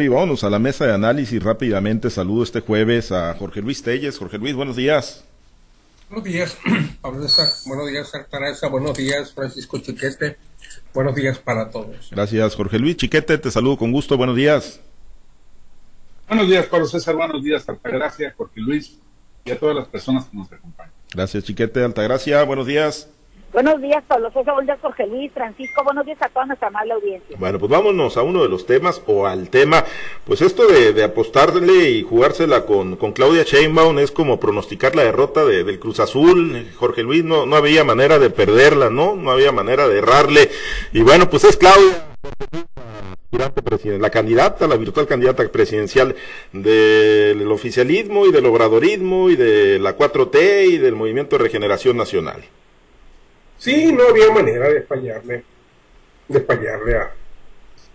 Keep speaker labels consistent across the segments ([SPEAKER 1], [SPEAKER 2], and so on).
[SPEAKER 1] Y vámonos a la mesa de análisis rápidamente. Saludo este jueves a Jorge Luis Telles. Jorge Luis, buenos días.
[SPEAKER 2] Buenos días, Pablo Buenos días, Artaraza. Buenos días, Francisco Chiquete. Buenos días para todos.
[SPEAKER 1] Gracias, Jorge Luis Chiquete. Te saludo con gusto. Buenos días.
[SPEAKER 3] Buenos días, Pablo César. Buenos días, Altagracia, Jorge Luis y a todas las personas que nos acompañan.
[SPEAKER 1] Gracias, Chiquete. Altagracia, buenos días.
[SPEAKER 4] Buenos días, Pablo César, buenos Jorge Luis, Francisco, buenos días a toda nuestra amable audiencia.
[SPEAKER 1] Bueno, pues vámonos a uno de los temas o al tema, pues esto de, de apostarle y jugársela con, Claudia Sheinbaum es como pronosticar la derrota de, del Cruz Azul, Jorge Luis, no, no había manera de perderla, ¿no? No había manera de errarle, y bueno, pues es Claudia la candidata, la virtual candidata presidencial del oficialismo y del obradorismo y de la 4T y del Movimiento de Regeneración Nacional.
[SPEAKER 2] Sí, no había manera de fallarle, de fallarle a,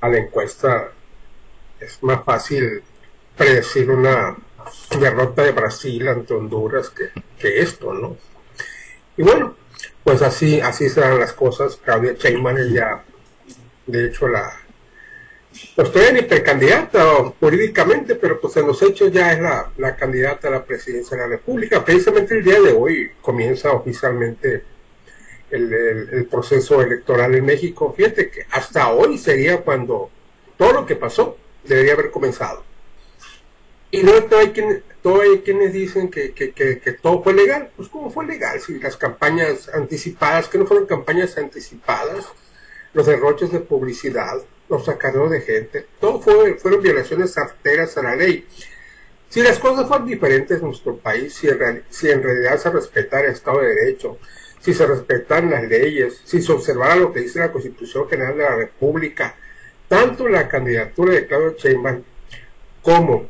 [SPEAKER 2] a la encuesta. Es más fácil predecir una derrota de Brasil ante Honduras que, que esto, ¿no? Y bueno, pues así, así serán las cosas. Claudia Sheinbaum es ya, de hecho, la, pues todavía ni precandidata jurídicamente, pero pues en los hechos ya es la, la candidata a la presidencia de la República. Precisamente el día de hoy comienza oficialmente el, proceso electoral en México. Fíjate que hasta hoy sería cuando todo lo que pasó debería haber comenzado. Y no hay, quien, hay quienes dicen que, que, que, todo fue legal. Pues ¿cómo fue legal? Si las campañas anticipadas, que no fueron campañas anticipadas, los derroches de publicidad, los sacaron de gente, todo fue, fueron violaciones arteras a la ley. Si las cosas fueron diferentes en nuestro país, si en, si en realidad se respetara el Estado de Derecho, si se respetan las leyes, si se observara lo que dice la Constitución General de la República, tanto la candidatura de Claudio Sheinbaum como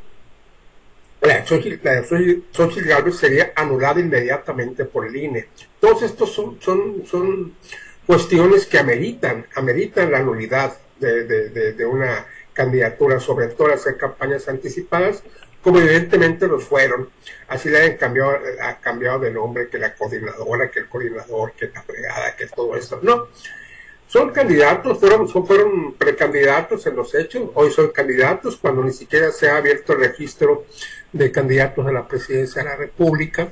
[SPEAKER 2] la de Xochitl, Galvez sería anulada inmediatamente por el INE. Todos estos son, son, son cuestiones que ameritan, ameritan la nulidad de, de, de una candidatura, sobre todo hacer campañas anticipadas, como evidentemente los fueron. Así le han cambiado, ha cambiado de nombre que la coordinadora, que el coordinador, que la fregada, que todo esto. No. Son candidatos, fueron, fueron precandidatos en los hechos, hoy son candidatos cuando ni siquiera se ha abierto el registro de candidatos a la presidencia de la República.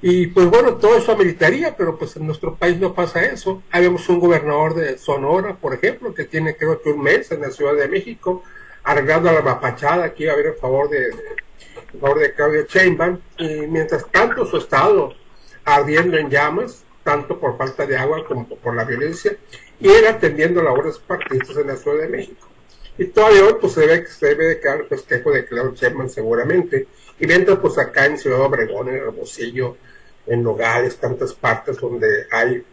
[SPEAKER 2] Y pues bueno, todo eso ameritaría, pero pues en nuestro país no pasa eso. Habíamos un gobernador de Sonora, por ejemplo, que tiene creo que un mes en la Ciudad de México, arreglando la mapachada que iba a haber en favor de, favor de Claudia Sheinbaum, y mientras tanto su estado ardiendo en llamas, tanto por falta de agua como por la violencia, y él atendiendo labores partidistas en la Ciudad de México. Y todavía hoy pues se debe, se debe de quedar el festejo de Claudia Sheinbaum seguramente, y mientras pues acá en Ciudad Obregón, en Hermosillo, en Nogales, tantas partes donde hay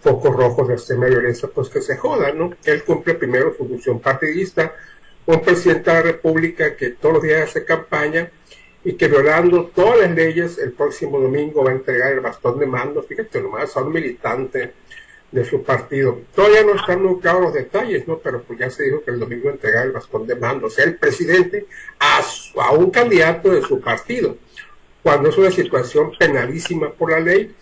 [SPEAKER 2] focos rojos de extrema violencia, pues que se jodan, ¿no? Él cumple primero su función partidista, un presidente de la República que todos los días hace campaña y que violando todas las leyes el próximo domingo va a entregar el bastón de mando, fíjate nomás, a un militante de su partido. Todavía no están muy los detalles, ¿no? Pero pues ya se dijo que el domingo entregar el bastón de mando, o sea, el presidente a, a un candidato de su partido, cuando es una situación penalísima por la ley,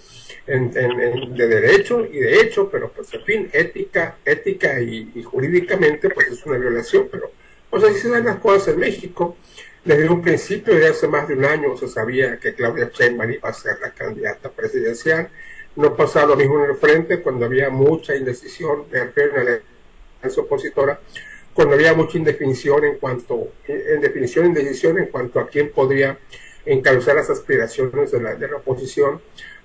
[SPEAKER 2] de derecho y de hecho, pero pues en fin, ética, ética y, jurídicamente pues es una violación, pero pues así se dan las cosas en México. Desde un principio, de hace más de un año, se sabía que Claudia Sheinbaum iba a ser la candidata presidencial. No pasaba lo mismo en el frente cuando había mucha indecisión, de en la alianza opositora, cuando había mucha indefinición en cuanto, en definición, indecisión en cuanto a quién podría encabezar las aspiraciones de la, de la oposición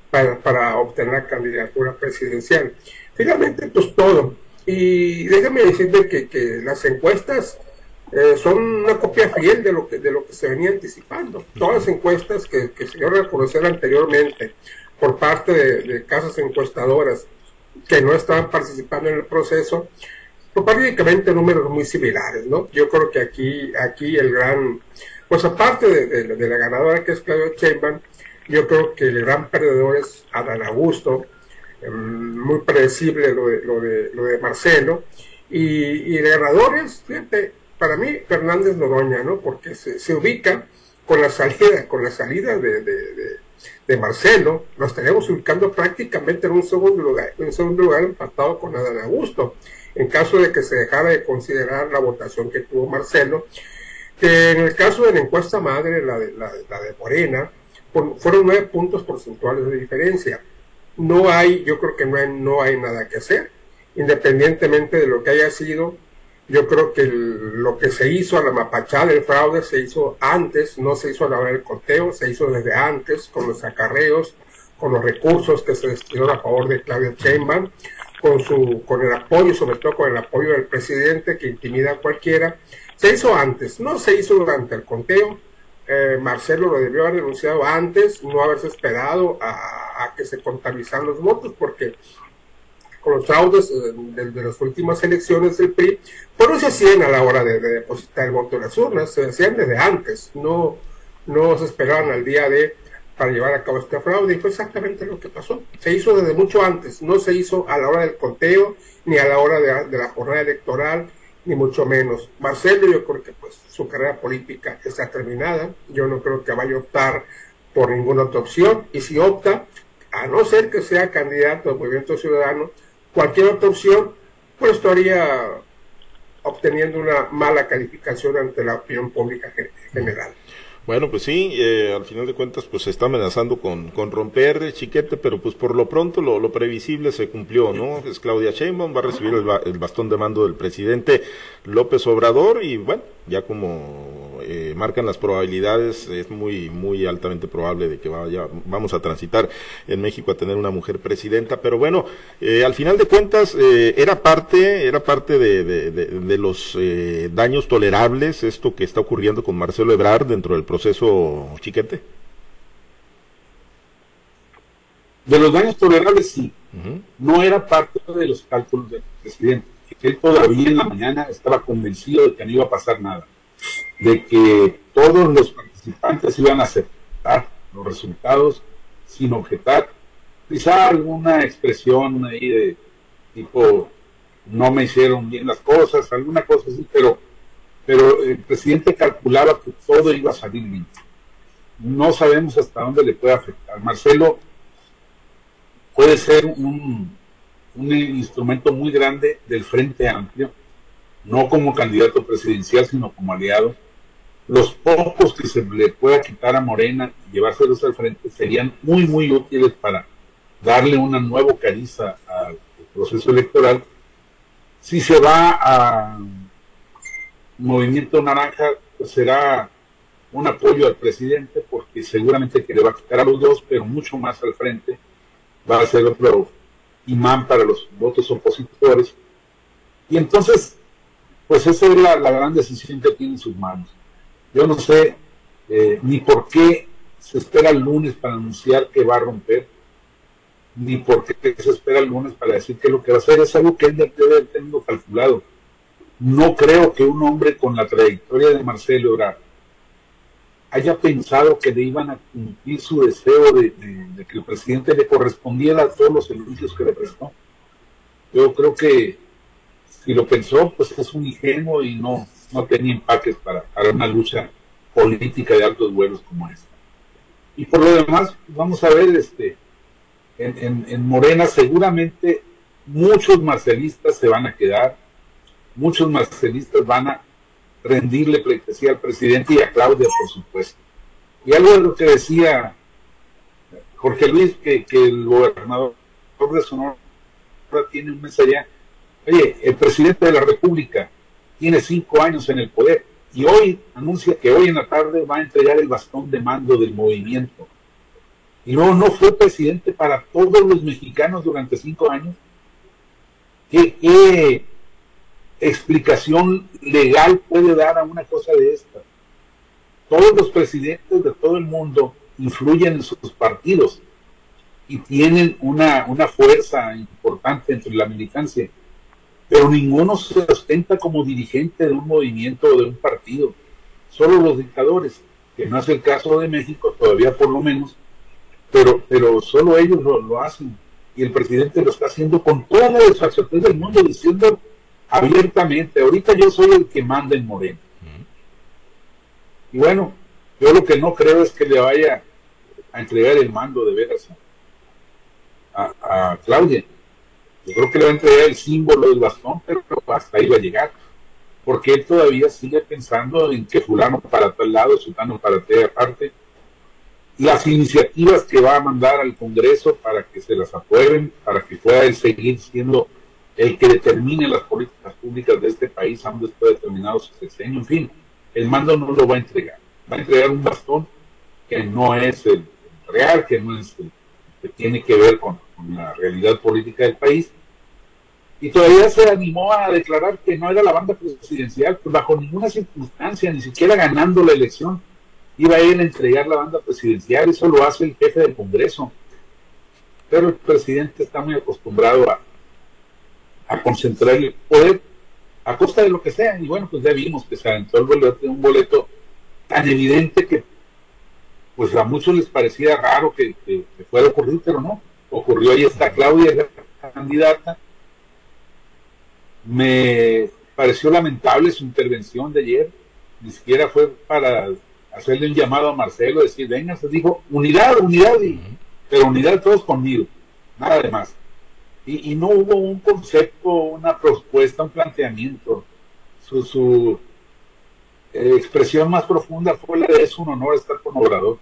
[SPEAKER 2] para, para obtener la candidatura presidencial. Finalmente, pues todo. Y déjame decirte que, que las encuestas eh, son una copia fiel de lo que de lo que se venía anticipando. Todas las encuestas que, que se dieron a conocer anteriormente por parte de, casas encuestadoras que no estaban participando en el proceso, pues prácticamente números muy similares, ¿no? Yo creo que aquí, aquí el gran, pues aparte de, de, la ganadora que es Claudia Sheinbaum, yo creo que el gran perdedor es Adán Augusto, em, muy predecible lo de, lo de, lo de Marcelo, y, y el ganador es, fíjate, para mí Fernández Noroña, ¿no? Porque se, ubica con la salida, con la salida de, de, Marcelo, nos tenemos ubicando prácticamente en un segundo lugar, en un segundo lugar empatado con Adán Augusto. En caso de que se dejara de considerar la votación que tuvo Marcelo, que en el caso de la encuesta madre, la de, la, de Morena, fueron nueve puntos porcentuales de diferencia. No hay, yo creo que no hay, no hay nada que hacer, independientemente de lo que haya sido. Yo creo que lo que se hizo a la mapachada, el fraude, se hizo antes, no se hizo a la hora del conteo, se hizo desde antes, con los acarreos, con los recursos que se destinaron a favor de Claudia Sheinbaum, con, su, con el apoyo, sobre todo con el apoyo del presidente que intimida a cualquiera. Se hizo antes, no se hizo durante el conteo. Eh, Marcelo lo debió haber denunciado antes, no haberse esperado a, que se contabilizaran los votos, porque con los fraudes eh, de, las últimas elecciones del PRI, pues no se hacían a la hora de, depositar el voto en las urnas, se hacían desde antes, no, no se esperaban al día de para llevar a cabo este fraude y fue exactamente lo que pasó. Se hizo desde mucho antes, no se hizo a la hora del conteo ni a la hora de, la jornada electoral, ni mucho menos. Marcelo yo creo que pues su carrera política está terminada, yo no creo que vaya a optar por ninguna otra opción y si opta, a no ser que sea candidato al Movimiento Ciudadano, cualquier otra opción pues estaría obteniendo una mala calificación ante la opinión pública general.
[SPEAKER 1] Bueno, pues sí, eh, al final de cuentas, pues se está amenazando con, con romper chiquete, pero pues por lo pronto lo, lo previsible se cumplió, ¿no? Es Claudia Sheinbaum, va a recibir el, el, bastón de mando del presidente López Obrador y bueno, ya como eh, marcan las probabilidades, es muy, muy altamente probable de que vaya, vamos a transitar en México a tener una mujer presidenta, pero bueno, eh, al final de cuentas, eh, era parte, era parte de, de, de, de los daños tolerables esto que está ocurriendo con Marcelo Ebrard dentro del proceso chiquete?
[SPEAKER 3] De los daños tolerables, sí. No era parte de los cálculos del presidente. Él todavía en la mañana estaba convencido de que no iba a pasar nada. De que todos los participantes iban a aceptar los resultados sin objetar. Quizá alguna expresión ahí de tipo, no me hicieron bien las cosas, alguna cosa así, pero pero el presidente calculaba que todo iba a salir bien. No sabemos hasta dónde le puede afectar. Marcelo puede ser un, un instrumento muy grande del Frente Amplio, no como candidato presidencial, sino como aliado. Los pocos que se le pueda quitar a Morena y llevárselos al frente serían muy, muy útiles para darle una nueva cariza al proceso electoral. Si se va a Movimiento Naranja pues, será un apoyo al presidente porque seguramente que le a quitar a los dos, pero mucho más al frente va a ser otro imán para los votos opositores. Y entonces, pues esa es la, gran decisión que tiene en sus manos. Yo no sé eh, ni por qué se espera el lunes para anunciar que va a romper, ni por qué se espera el lunes para decir que lo que va a hacer es algo que él debe tenido calculado no creo que un hombre con la trayectoria de Marcelo Ebrard haya pensado que le iban a cumplir su deseo de, que el presidente le correspondiera a todos los servicios que le prestó. Yo creo que si lo pensó, pues es un ingenuo y no, no tenía empaques para, una lucha política de altos vuelos como esta. Y por lo demás, vamos a ver, este, en, en Morena seguramente muchos marcelistas se van a quedar, muchos marcelistas van a rendirle pleitesía al presidente y a Claudia, por supuesto. Y algo de lo que decía Jorge Luis, que, el gobernador de Sonora tiene un mes allá. Oye, el presidente de la República tiene cinco años en el poder y hoy anuncia que hoy en la tarde va a entregar el bastón de mando del movimiento. Y no, no fue presidente para todos los mexicanos durante cinco años. ¿Qué, qué explicación legal puede dar a una cosa de esta? Todos los presidentes de todo el mundo influyen en sus partidos y tienen una, una fuerza importante entre la militancia, pero ninguno se ostenta como dirigente de un movimiento o de un partido, solo los dictadores, que no es el caso de México, todavía por lo menos, pero, pero solo ellos lo, lo hacen y el presidente lo está haciendo con toda la desfachatez del mundo, diciendo abiertamente. Ahorita yo soy el que manda en Moreno. Y bueno, yo lo que no creo es que le vaya a entregar el mando de veras a, Claudia. Yo creo que le va a entregar el símbolo del bastón, pero hasta ahí va a llegar. porque él todavía sigue pensando en que fulano para tal lado, sultano para tal parte. Las iniciativas que va a mandar al Congreso para que se las aprueben, para que pueda él seguir siendo el que determine las políticas públicas de este país, aún después de terminado su sexenio, en fin, el mando no lo va a entregar. Va a entregar un bastón que no es el real, que no es el que tiene que ver con la realidad política del país, y todavía se animó a declarar que no era la banda presidencial, pues bajo ninguna circunstancia, ni siquiera ganando la elección, iba a él a entregar la banda presidencial, eso lo hace el jefe del Congreso. Pero el presidente está muy acostumbrado a, concentrar el poder a costa de lo que sea, y bueno, pues ya vimos que se aventó el boleto, un boleto tan evidente que pues a muchos les parecía raro que, que, fuera a ocurrir, pero no, ocurrió, ahí está Claudia, la candidata, me pareció lamentable su intervención de ayer, ni siquiera fue para hacerle un llamado a Marcelo, decir, venga, se dijo, unidad, unidad, pero unidad todos conmigo, nada de más. Y, no hubo un concepto, una propuesta, un planteamiento. Su, eh, expresión más profunda fue la de es un honor estar con Obrador.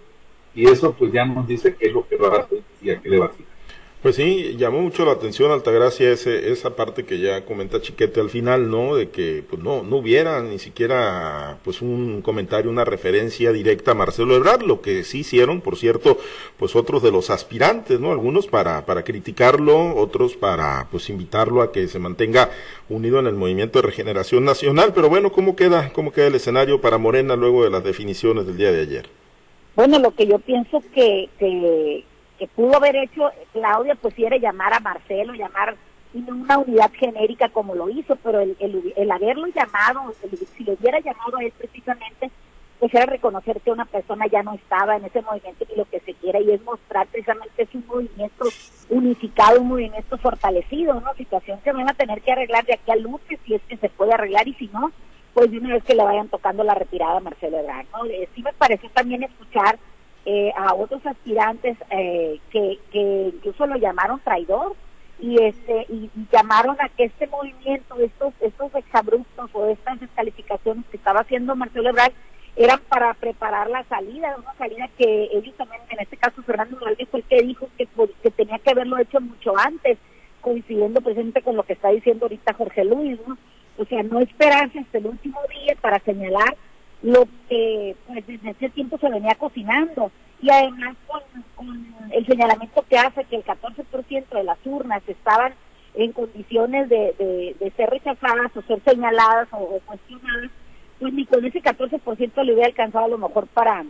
[SPEAKER 3] Y eso pues ya nos dice qué es lo que va a hacer y a qué le va a hacer.
[SPEAKER 1] Pues sí, llamó mucho la atención Altagracia ese, esa parte que ya comenta Chiquete al final, ¿no? De que pues no, no hubiera ni siquiera pues un comentario, una referencia directa a Marcelo Ebrard, lo que sí hicieron, por cierto, pues otros de los aspirantes, ¿no? Algunos para, para criticarlo, otros para pues invitarlo a que se mantenga unido en el movimiento de regeneración nacional, pero bueno, ¿cómo queda, cómo queda el escenario para Morena luego de las definiciones del día de ayer?
[SPEAKER 4] Bueno, lo que yo pienso que, que que pudo haber hecho Claudia, pues si era llamar a Marcelo, llamar una unidad genérica como lo hizo, pero el, el, haberlo llamado, si lo hubiera llamado a él precisamente, pues era reconocer que una persona ya no estaba en ese movimiento y lo que se quiere y es mostrar precisamente es un movimiento unificado, un movimiento fortalecido, una situación que van a tener que arreglar de aquí a lunes si es que se puede arreglar y si no, pues de una vez que le vayan tocando la retirada a Marcelo Ebrard. ¿no? Eh, sí me pareció también escuchar eh, a otros aspirantes eh, que, que incluso lo llamaron traidor y este y, llamaron a que este movimiento, estos estos exabruptos o estas descalificaciones que estaba haciendo Marcelo Ebrard eran para preparar la salida, una salida que ellos también, en este caso Fernando Morales fue el que dijo que, que tenía que haberlo hecho mucho antes, coincidiendo presente con lo que está diciendo ahorita Jorge Luis, ¿no? O sea, no esperarse hasta el último día para señalar lo que pues desde ese tiempo se venía cocinando. Y además con, el señalamiento que hace que el 14% de las urnas estaban en condiciones de, de, ser rechazadas o ser señaladas o, cuestionadas, pues ni con ese 14% le hubiera alcanzado a lo mejor para,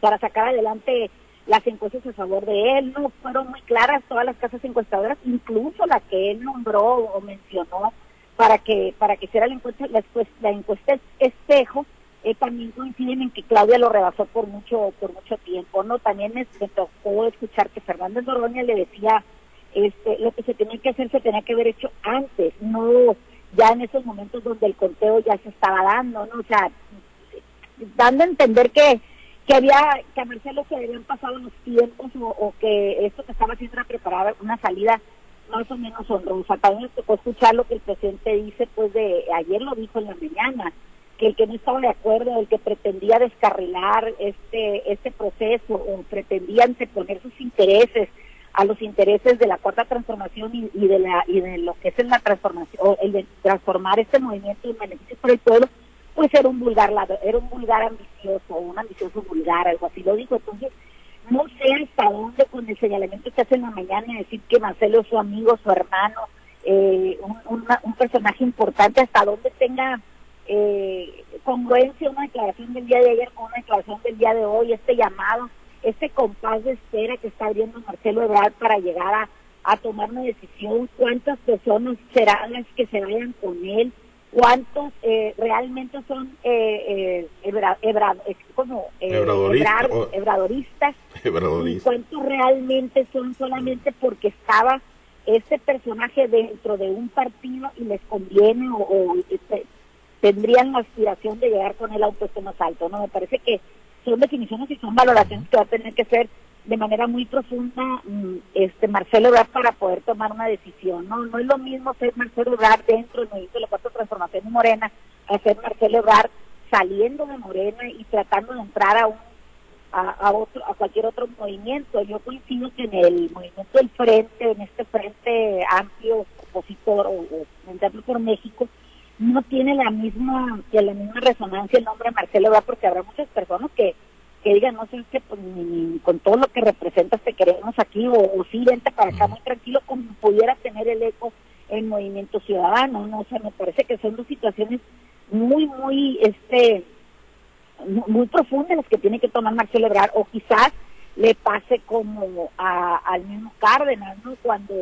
[SPEAKER 4] para sacar adelante las encuestas a favor de él, no fueron muy claras todas las casas encuestadoras, incluso la que él nombró o mencionó para que para que hiciera la encuesta, la, la encuesta espejo, eh, también coinciden en que Claudia lo rebasó por mucho por mucho tiempo no también me, tocó escuchar que Fernández Noroña le decía este lo que se tenía que hacer se tenía que haber hecho antes no ya en esos momentos donde el conteo ya se estaba dando no o sea dando a entender que que había que a Marcelo se habían pasado los tiempos o, que esto que estaba haciendo era preparar una salida más o menos honrosa. También me tocó escuchar lo que el presidente dice, pues de ayer lo dijo en la mañana, que el que no estaba de acuerdo, el que pretendía descarrilar este, este proceso o pretendía anteponer sus intereses a los intereses de la cuarta transformación y, de la y de lo que es la transformación o el de transformar este movimiento en beneficio para el pueblo pues era un vulgar era un vulgar ambicioso un ambicioso vulgar algo así lo digo entonces no sé hasta dónde con el señalamiento que hace en la mañana decir que Marcelo es su amigo su hermano eh, un, un personaje importante hasta dónde tenga eh, congruencia una declaración del día de ayer con una declaración del día de hoy, este llamado, este compás de espera que está abriendo Marcelo Ebrard para llegar a, a tomar una decisión, cuántas personas serán las que se vayan con él, cuántos eh, realmente son eh, como cuántos realmente son solamente porque estaba este personaje dentro de un partido y les conviene o, o este, tendrían la aspiración de llegar con el auto más alto, ¿no? Me parece que son definiciones y son valoraciones que va a tener que ser de manera muy profunda mm, este Marcelo Ebrard para poder tomar una decisión, ¿no? No es lo mismo ser Marcelo Ebrard dentro del movimiento de la cuarta transformación de Morena hacer Marcelo Ebrard saliendo de Morena y tratando de entrar a un a, otro a cualquier otro movimiento. Yo coincido que en el movimiento del frente, en este frente amplio opositor o, o por México, no tiene la misma que la misma resonancia el nombre Marcelo Ebrard porque habrá muchas personas que que digan, no sé, que pues, con todo lo que representas te queremos aquí, o, o sí, vente para acá muy tranquilo, como pudiera tener el eco en Movimiento Ciudadano, ¿no? O sea, me parece que son dos situaciones muy, muy, este, muy profundas las que tiene que tomar Marcelo Ebrard, o quizás le pase como a, al mismo Cárdenas, ¿no? Cuando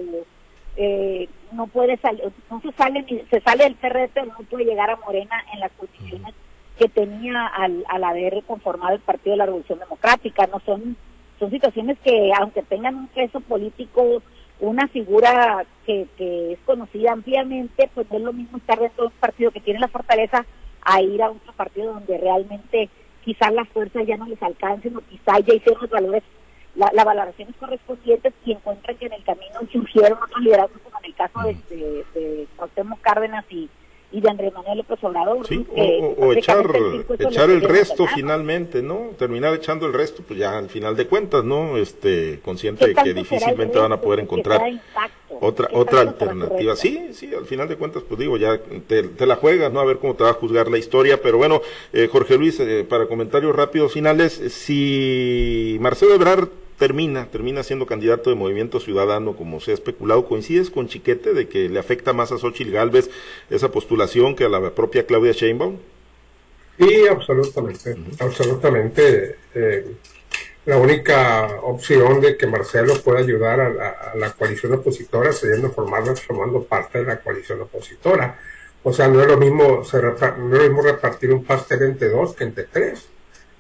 [SPEAKER 4] eh, no puede salir, no se sale, se sale del PRD, pero no puede llegar a Morena en las condiciones que tenía al, al haber conformado el Partido de la Revolución Democrática. No son, son situaciones que, aunque tengan un peso político, una figura que, que es conocida ampliamente, pues no es lo mismo estar dentro de un partido que tiene la fortaleza a ir a otro partido donde realmente quizás las fuerzas ya no les alcancen o quizás ya hicieron los valores, la, las valoraciones correspondientes y encuentran que en el camino surgieron otros liderazgos como en el caso de, de, de Cárdenas y, y de Andrés Manuel López Obrador.
[SPEAKER 1] Sí, o, echar, echar el resto finalmente, ¿no? Terminar echando el resto, pues ya al final de cuentas, ¿no? Este, consciente de que difícilmente van a poder encontrar otra otra alternativa. Sí, sí, al final de cuentas, pues digo, ya te, la juegas, ¿no? A ver cómo te va a juzgar la historia, pero bueno, eh, Jorge Luis, eh, para comentarios rápidos finales, si Marcelo Ebrard termina, termina siendo candidato de Movimiento Ciudadano, como se ha especulado. ¿Coincides con Chiquete de que le afecta más a Xochitl Galvez esa postulación que a la propia Claudia Sheinbaum?
[SPEAKER 2] Sí, absolutamente, absolutamente. Eh, la única opción de que Marcelo pueda ayudar a la, coalición opositora sería formarla formando parte de la coalición opositora. O sea, no es lo mismo, no es lo mismo repartir un pastel entre dos que entre tres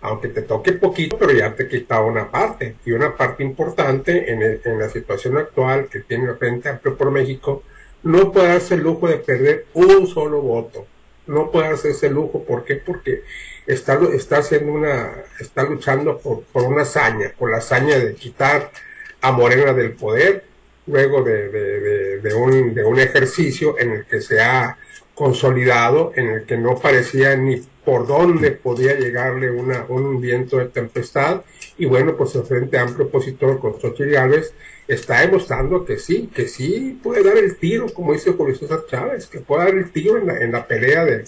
[SPEAKER 2] aunque te toque poquito, pero ya te quita una parte, y una parte importante en, la situación actual que tiene el Frente Amplio por México, no puede darse el lujo de perder un solo voto. No puede darse ese lujo, ¿por qué? Porque está, está haciendo una, está luchando por, por una hazaña, por la hazaña de quitar a Morena del poder, luego de, un, de un ejercicio en el que se ha consolidado, en el que no parecía ni por dónde podía llegarle una, un viento de tempestad. Y bueno, pues el Frente Amplio Opositor con Xochitl Gálvez está demostrando que sí, que sí puede dar el tiro, como dice Julio César Chávez, que puede dar el tiro en la, en la pelea de,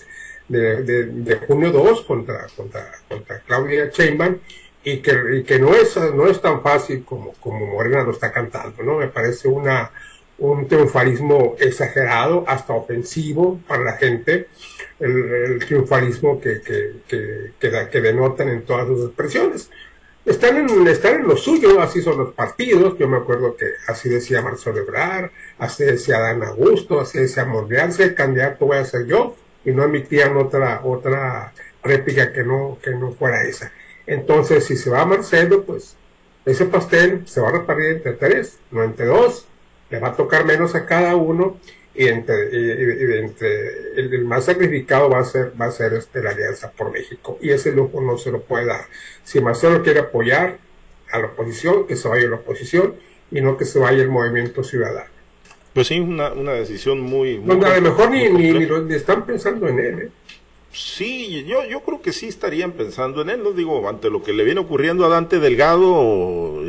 [SPEAKER 2] de, de, junio 2 contra, contra, contra Claudia Sheinbaum y que, y que no, es, no es tan fácil como, como Morena lo está cantando, ¿no? Me parece una, un triunfalismo exagerado, hasta ofensivo para la gente, el, triunfalismo que, que, que, que, denotan en todas sus expresiones. Están en, están en lo suyo, así son los partidos, yo me acuerdo que así decía Marcelo Ebrard, así decía Dan Augusto, así decía Monreal, si el candidato voy a ser yo, y no emitían otra, otra réplica que no, que no fuera esa. Entonces, si se va Marcelo, pues ese pastel se va a repartir entre tres, no entre dos, le va a tocar menos a cada uno y entre, entre el, más sacrificado va a ser va a ser este, la Alianza por México y ese lujo no se lo puede dar. Si Marcelo quiere apoyar a la oposición, que se vaya a la oposición y no que se vaya el movimiento ciudadano.
[SPEAKER 1] Pues sí, una, una decisión muy...
[SPEAKER 2] muy a lo mejor ni, ni, están pensando en él. ¿eh?
[SPEAKER 1] Sí, yo, yo creo que sí estarían pensando en él, no digo, ante lo que le viene ocurriendo a Dante Delgado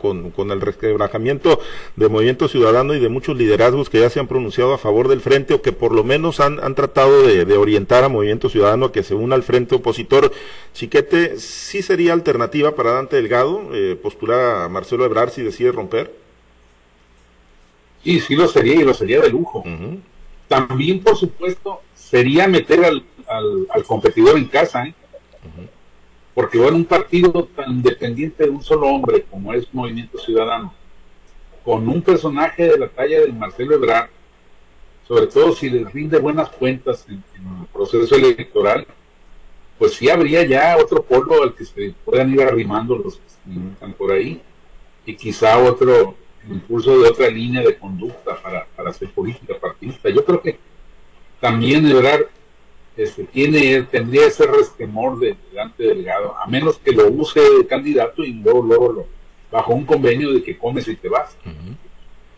[SPEAKER 1] con, con, el resquebrajamiento del movimiento ciudadano y de muchos liderazgos que ya se han pronunciado a favor del frente o que por lo menos han, han tratado de, de, orientar a movimiento ciudadano a que se una al frente opositor. Chiquete, ¿sí sería alternativa para Dante Delgado eh, postular a Marcelo Ebrard si decide romper?
[SPEAKER 3] Sí, sí lo sería y lo sería de lujo. También, por supuesto, sería meter al al, competidor en casa, ¿eh? Porque bueno, un partido tan independiente de un solo hombre como es Movimiento Ciudadano, con un personaje de la talla de Marcelo Ebrard, sobre todo si le rinde buenas cuentas en, el proceso electoral, pues sí habría ya otro polo al que se puedan ir arrimando los que están por ahí, y quizá otro impulso de otra línea de conducta para, para hacer política partidista. Yo creo que también Ebrard este, tiene, tendría ese resquemor de delante Delgado, a menos que lo use de candidato y luego, luego lo, bajo un convenio de que comes y te vas,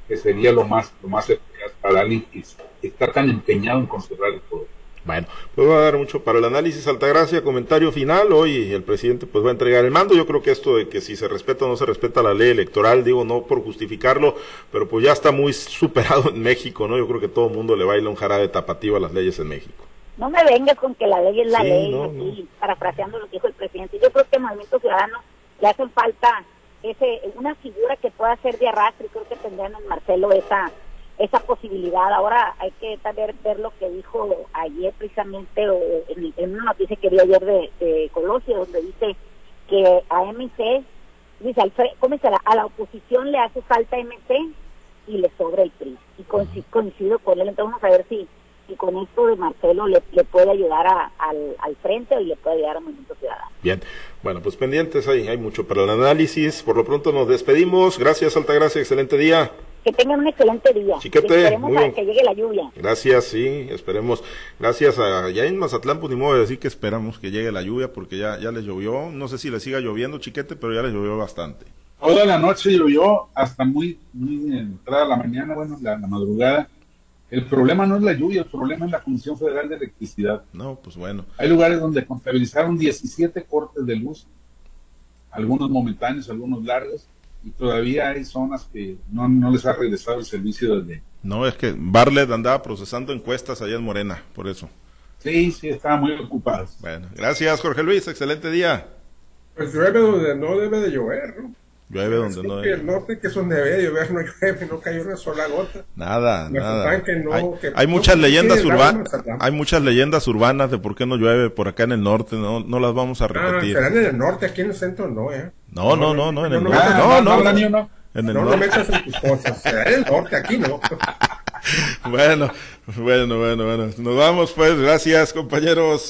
[SPEAKER 3] que sería lo más, lo más eficaz para alguien que está tan empeñado en conservar el poder.
[SPEAKER 1] Bueno, pues va a dar mucho para el análisis. Altagracia, comentario final. Hoy el presidente pues va a entregar el mando. Yo creo que esto de que si se respeta o no se respeta la ley electoral, digo no por justificarlo, pero pues ya está muy superado en México, ¿no? Yo creo que todo el mundo le baila un jarabe tapativo a las leyes en México.
[SPEAKER 4] No me vengas con que la ley es la ley, aquí, parafraseando lo que dijo el presidente. Yo creo que al Movimiento Ciudadano le hacen falta ese una figura que pueda ser de arrastre y creo que tendrían en Marcelo esa esa posibilidad. Ahora hay que también ver lo que dijo ayer precisamente en, una noticia que vi ayer de, de Colosio, donde dice que a MC, dice, al, a la oposición le hace falta MC y le sobra el PRI. Y coincido con él, entonces vamos a ver si, si con esto de Marcelo le, puede ayudar al, al frente y le puede ayudar al Movimiento Ciudadano.
[SPEAKER 1] Bien, bueno, pues pendientes, hay, hay mucho para el análisis. Por lo pronto nos despedimos. Gracias, Altagracia, excelente día.
[SPEAKER 4] Que tengan un excelente día.
[SPEAKER 1] Chiquete,
[SPEAKER 4] esperemos a que llegue la lluvia.
[SPEAKER 1] Gracias, sí, esperemos. Gracias a ya en Mazatlán, pues ni modo de decir que esperamos que llegue la lluvia porque ya, ya les llovió. No sé si le siga lloviendo, chiquete, pero ya les llovió bastante.
[SPEAKER 3] Toda la noche llovió hasta muy, muy entrada la mañana, bueno, la, la madrugada. El problema no es la lluvia, el problema es la Comisión Federal de Electricidad.
[SPEAKER 1] No, pues bueno.
[SPEAKER 3] Hay lugares donde contabilizaron 17 cortes de luz, algunos momentáneos, algunos largos, y todavía hay zonas que no, no les ha regresado el servicio desde...
[SPEAKER 1] No, es que Barlet andaba procesando encuestas allá en Morena, por eso.
[SPEAKER 3] Sí, sí, estaba muy ocupado.
[SPEAKER 1] Bueno, gracias Jorge Luis, excelente día.
[SPEAKER 2] Pues llueve donde no debe de llover, ¿no?
[SPEAKER 1] Llueve donde no
[SPEAKER 2] debe. El norte que es donde debe de llover no llueve, no cayó una sola gota.
[SPEAKER 1] Nada, nada. hay, muchas leyendas urbanas, hay muchas leyendas urbanas de por qué no llueve por acá en el norte, no, no las vamos a ah, repetir.
[SPEAKER 2] Ah, en el norte, aquí en el centro no, ¿eh?
[SPEAKER 1] No, no, no, no, en el norte. No, no, no.
[SPEAKER 2] no, En el norte. metas en tus cosas. En el norte, aquí no.
[SPEAKER 1] bueno, bueno, bueno, bueno. Nos vamos pues. Gracias, compañeros.